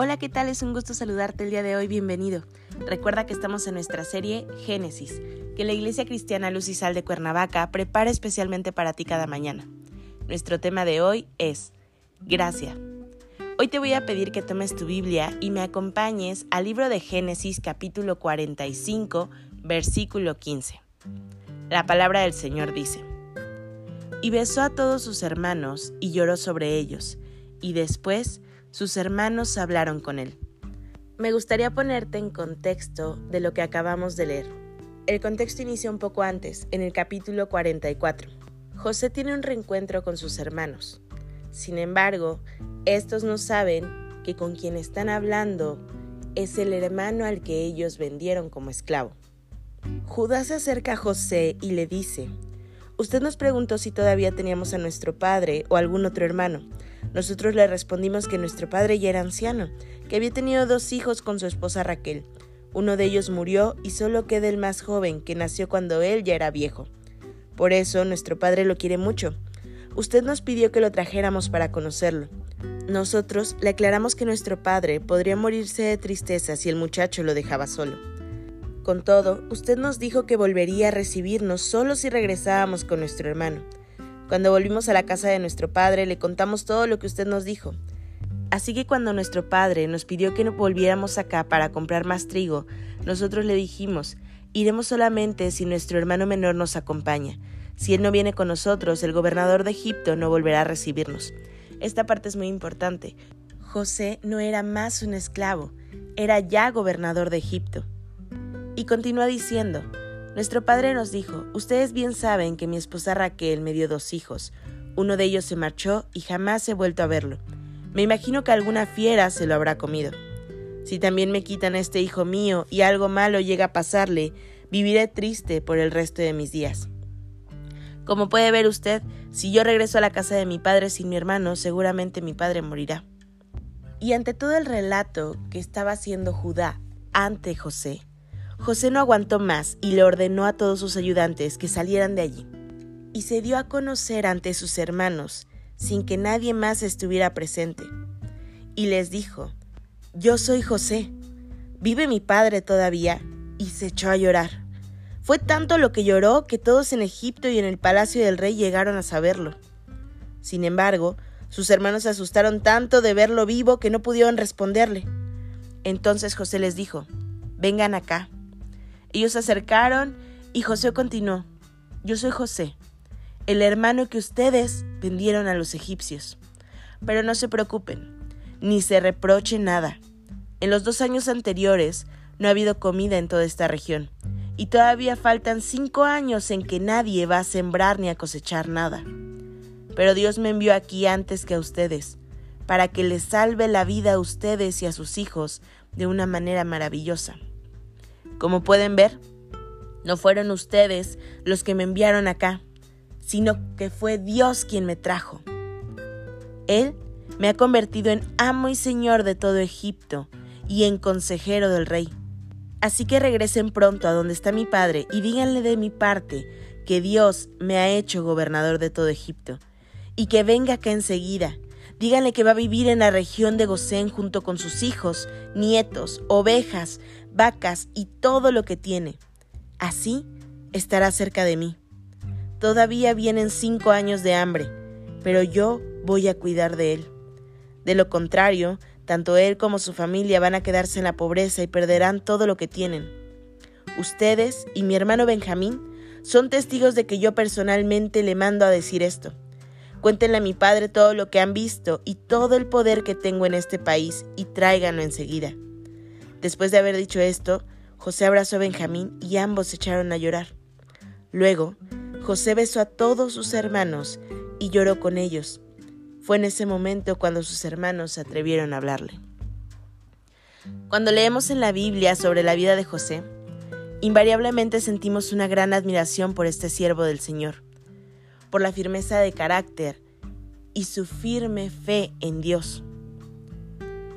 Hola, ¿qué tal? Es un gusto saludarte el día de hoy, bienvenido. Recuerda que estamos en nuestra serie Génesis, que la Iglesia Cristiana Luz y Sal de Cuernavaca prepara especialmente para ti cada mañana. Nuestro tema de hoy es Gracia. Hoy te voy a pedir que tomes tu Biblia y me acompañes al libro de Génesis capítulo 45, versículo 15. La palabra del Señor dice, Y besó a todos sus hermanos y lloró sobre ellos, y después sus hermanos hablaron con él. Me gustaría ponerte en contexto de lo que acabamos de leer. El contexto inicia un poco antes, en el capítulo 44. José tiene un reencuentro con sus hermanos. Sin embargo, estos no saben que con quien están hablando es el hermano al que ellos vendieron como esclavo. Judá se acerca a José y le dice, Usted nos preguntó si todavía teníamos a nuestro padre o algún otro hermano. Nosotros le respondimos que nuestro padre ya era anciano, que había tenido dos hijos con su esposa Raquel. Uno de ellos murió y solo queda el más joven, que nació cuando él ya era viejo. Por eso nuestro padre lo quiere mucho. Usted nos pidió que lo trajéramos para conocerlo. Nosotros le aclaramos que nuestro padre podría morirse de tristeza si el muchacho lo dejaba solo. Con todo, usted nos dijo que volvería a recibirnos solo si regresábamos con nuestro hermano. Cuando volvimos a la casa de nuestro padre le contamos todo lo que usted nos dijo. Así que cuando nuestro padre nos pidió que volviéramos acá para comprar más trigo, nosotros le dijimos, iremos solamente si nuestro hermano menor nos acompaña. Si él no viene con nosotros, el gobernador de Egipto no volverá a recibirnos. Esta parte es muy importante. José no era más un esclavo, era ya gobernador de Egipto. Y continúa diciendo, nuestro padre nos dijo, ustedes bien saben que mi esposa Raquel me dio dos hijos. Uno de ellos se marchó y jamás he vuelto a verlo. Me imagino que alguna fiera se lo habrá comido. Si también me quitan a este hijo mío y algo malo llega a pasarle, viviré triste por el resto de mis días. Como puede ver usted, si yo regreso a la casa de mi padre sin mi hermano, seguramente mi padre morirá. Y ante todo el relato que estaba haciendo Judá ante José, José no aguantó más y le ordenó a todos sus ayudantes que salieran de allí. Y se dio a conocer ante sus hermanos, sin que nadie más estuviera presente. Y les dijo, Yo soy José. ¿Vive mi padre todavía? Y se echó a llorar. Fue tanto lo que lloró que todos en Egipto y en el palacio del rey llegaron a saberlo. Sin embargo, sus hermanos se asustaron tanto de verlo vivo que no pudieron responderle. Entonces José les dijo, Vengan acá. Ellos se acercaron y José continuó, yo soy José, el hermano que ustedes vendieron a los egipcios. Pero no se preocupen, ni se reprochen nada. En los dos años anteriores no ha habido comida en toda esta región, y todavía faltan cinco años en que nadie va a sembrar ni a cosechar nada. Pero Dios me envió aquí antes que a ustedes, para que les salve la vida a ustedes y a sus hijos de una manera maravillosa. Como pueden ver, no fueron ustedes los que me enviaron acá, sino que fue Dios quien me trajo. Él me ha convertido en amo y señor de todo Egipto y en consejero del rey. Así que regresen pronto a donde está mi padre y díganle de mi parte que Dios me ha hecho gobernador de todo Egipto y que venga acá enseguida. Díganle que va a vivir en la región de Gosén junto con sus hijos, nietos, ovejas, vacas y todo lo que tiene. Así estará cerca de mí. Todavía vienen cinco años de hambre, pero yo voy a cuidar de él. De lo contrario, tanto él como su familia van a quedarse en la pobreza y perderán todo lo que tienen. Ustedes y mi hermano Benjamín son testigos de que yo personalmente le mando a decir esto. Cuéntenle a mi padre todo lo que han visto y todo el poder que tengo en este país y tráiganlo enseguida. Después de haber dicho esto, José abrazó a Benjamín y ambos se echaron a llorar. Luego, José besó a todos sus hermanos y lloró con ellos. Fue en ese momento cuando sus hermanos se atrevieron a hablarle. Cuando leemos en la Biblia sobre la vida de José, invariablemente sentimos una gran admiración por este siervo del Señor, por la firmeza de carácter y su firme fe en Dios.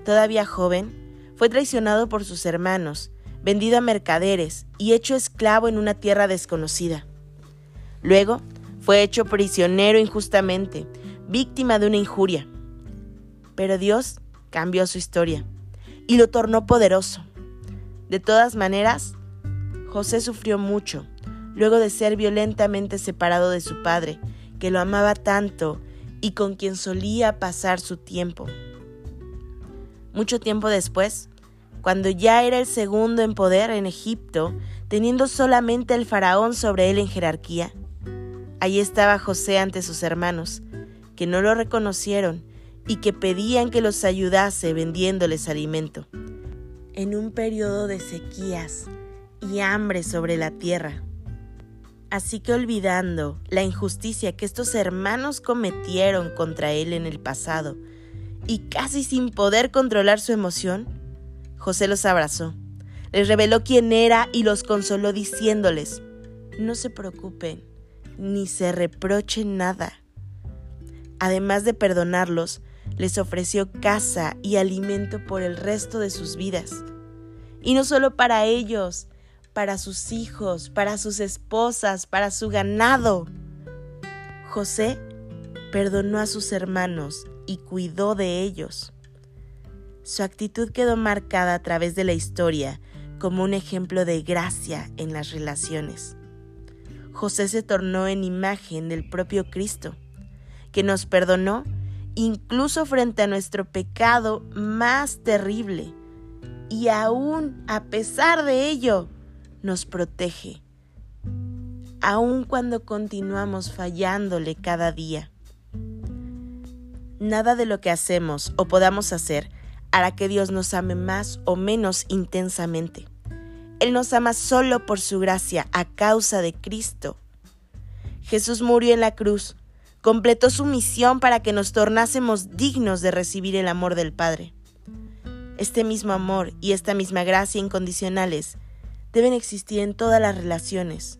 Todavía joven, fue traicionado por sus hermanos, vendido a mercaderes y hecho esclavo en una tierra desconocida. Luego, fue hecho prisionero injustamente, víctima de una injuria. Pero Dios cambió su historia y lo tornó poderoso. De todas maneras, José sufrió mucho luego de ser violentamente separado de su padre, que lo amaba tanto y con quien solía pasar su tiempo. Mucho tiempo después, cuando ya era el segundo en poder en Egipto, teniendo solamente el faraón sobre él en jerarquía, allí estaba José ante sus hermanos, que no lo reconocieron y que pedían que los ayudase vendiéndoles alimento. En un periodo de sequías y hambre sobre la tierra. Así que olvidando la injusticia que estos hermanos cometieron contra él en el pasado, y casi sin poder controlar su emoción, José los abrazó, les reveló quién era y los consoló diciéndoles, no se preocupen, ni se reprochen nada además de perdonarlos, les ofreció casa y alimento por el resto de sus vidas. Y no solo para ellos, para sus hijos, para sus esposas, para su ganado. José perdonó a sus hermanos y cuidó de ellos. Su actitud quedó marcada a través de la historia como un ejemplo de gracia en las relaciones. José se tornó en imagen del propio Cristo que nos perdonó incluso frente a nuestro pecado más terrible. Y aún a pesar de ello, nos protege, aun cuando continuamos fallándole cada día. Nada de lo que hacemos o podamos hacer hará que Dios nos ame más o menos intensamente. Él nos ama solo por su gracia a causa de Cristo. Jesús murió en la cruz completó su misión para que nos tornásemos dignos de recibir el amor del Padre. Este mismo amor y esta misma gracia incondicionales deben existir en todas las relaciones,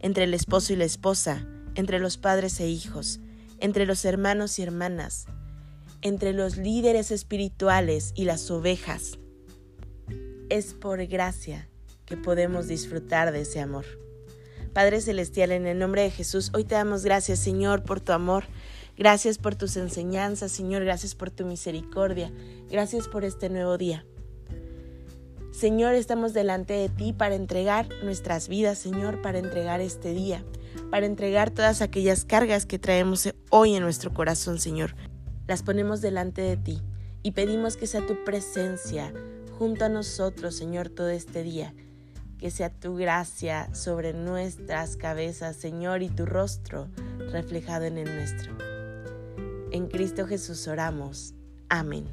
entre el esposo y la esposa, entre los padres e hijos, entre los hermanos y hermanas, entre los líderes espirituales y las ovejas. Es por gracia que podemos disfrutar de ese amor. Padre Celestial, en el nombre de Jesús, hoy te damos gracias, Señor, por tu amor. Gracias por tus enseñanzas, Señor. Gracias por tu misericordia. Gracias por este nuevo día. Señor, estamos delante de ti para entregar nuestras vidas, Señor, para entregar este día, para entregar todas aquellas cargas que traemos hoy en nuestro corazón, Señor. Las ponemos delante de ti y pedimos que sea tu presencia junto a nosotros, Señor, todo este día que sea tu gracia sobre nuestras cabezas, Señor, y tu rostro reflejado en el nuestro. En Cristo Jesús oramos. Amén.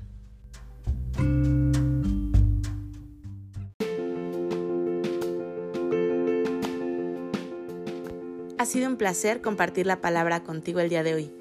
Ha sido un placer compartir la palabra contigo el día de hoy.